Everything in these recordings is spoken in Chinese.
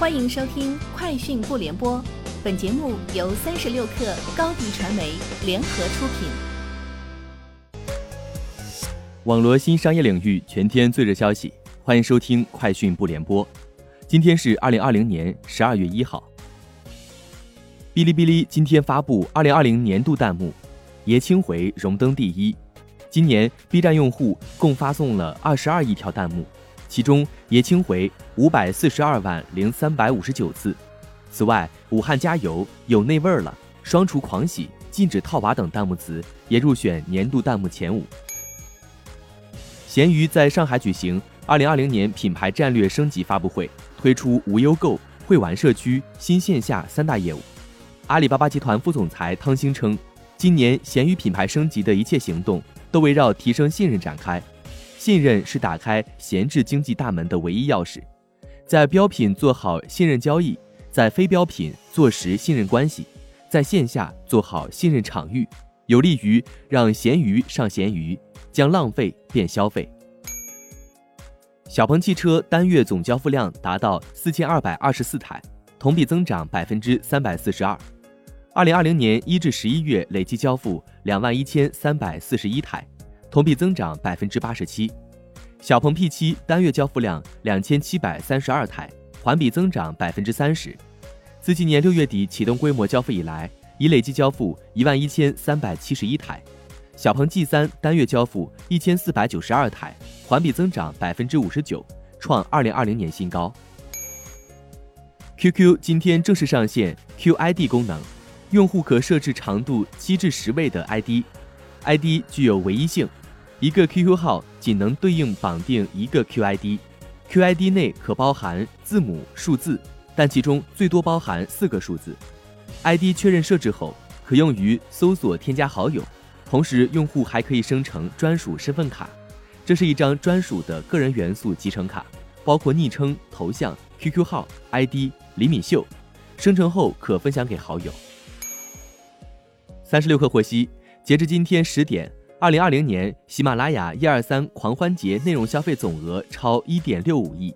欢迎收听《快讯不联播》，本节目由三十六克高低传媒联合出品。网罗新商业领域全天最热消息，欢迎收听《快讯不联播》。今天是二零二零年十二月一号。哔哩哔哩今天发布二零二零年度弹幕，爷青回荣登第一。今年 B 站用户共发送了二十二亿条弹幕。其中，爷青回五百四十二万零三百五十九次。此外，“武汉加油”“有那味儿了”“双厨狂喜”“禁止套娃”等弹幕词也入选年度弹幕前五。闲鱼在上海举行二零二零年品牌战略升级发布会，推出无忧购、会玩社区、新线下三大业务。阿里巴巴集团副总裁汤星称，今年闲鱼品牌升级的一切行动都围绕提升信任展开。信任是打开闲置经济大门的唯一钥匙，在标品做好信任交易，在非标品做实信任关系，在线下做好信任场域，有利于让闲鱼上闲鱼，将浪费变消费。小鹏汽车单月总交付量达到四千二百二十四台，同比增长百分之三百四十二。二零二零年一至十一月累计交付两万一千三百四十一台。同比增长百分之八十七，小鹏 P7 单月交付量两千七百三十二台，环比增长百分之三十。自今年六月底启动规模交付以来，已累计交付一万一千三百七十一台。小鹏 G3 单月交付一千四百九十二台，环比增长百分之五十九，创二零二零年新高。QQ 今天正式上线 QID 功能，用户可设置长度七至十位的 ID，ID 具有唯一性。一个 QQ 号仅能对应绑定一个 QID，QID 内可包含字母、数字，但其中最多包含四个数字。ID 确认设置后，可用于搜索、添加好友，同时用户还可以生成专属身份卡。这是一张专属的个人元素集成卡，包括昵称、头像、QQ 号、ID 李敏秀，生成后可分享给好友。三十六氪获悉，截至今天十点。二零二零年，喜马拉雅一二三狂欢节内容消费总额超一点六五亿，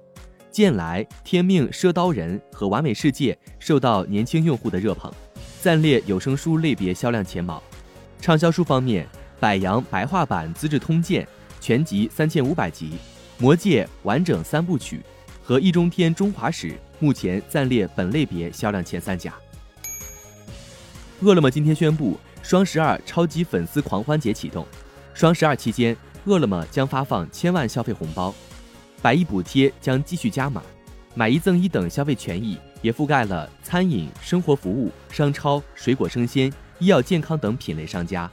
剑来、天命、赊刀人和完美世界受到年轻用户的热捧，暂列有声书类别销量前茅。畅销书方面，百杨白话版《资治通鉴》全集三千五百集，《魔戒》完整三部曲和《易中天中华史》目前暂列本类别销量前三甲。饿了么今天宣布。双十二超级粉丝狂欢节启动，双十二期间，饿了么将发放千万消费红包，百亿补贴将继续加码，买一赠一等消费权益也覆盖了餐饮、生活服务、商超、水果生鲜、医药健康等品类商家。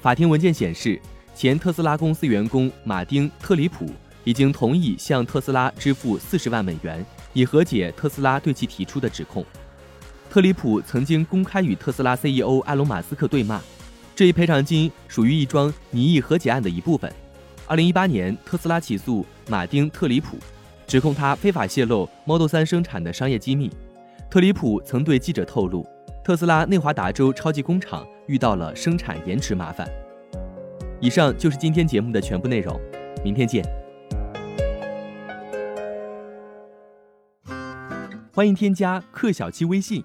法庭文件显示，前特斯拉公司员工马丁·特里普已经同意向特斯拉支付四十万美元，以和解特斯拉对其提出的指控。特里普曾经公开与特斯拉 CEO 埃隆·马斯克对骂，这一赔偿金属于一桩拟议和解案的一部分。二零一八年，特斯拉起诉马丁·特里普，指控他非法泄露 Model 3生产的商业机密。特里普曾对记者透露，特斯拉内华达州超级工厂遇到了生产延迟麻烦。以上就是今天节目的全部内容，明天见。欢迎添加克小七微信。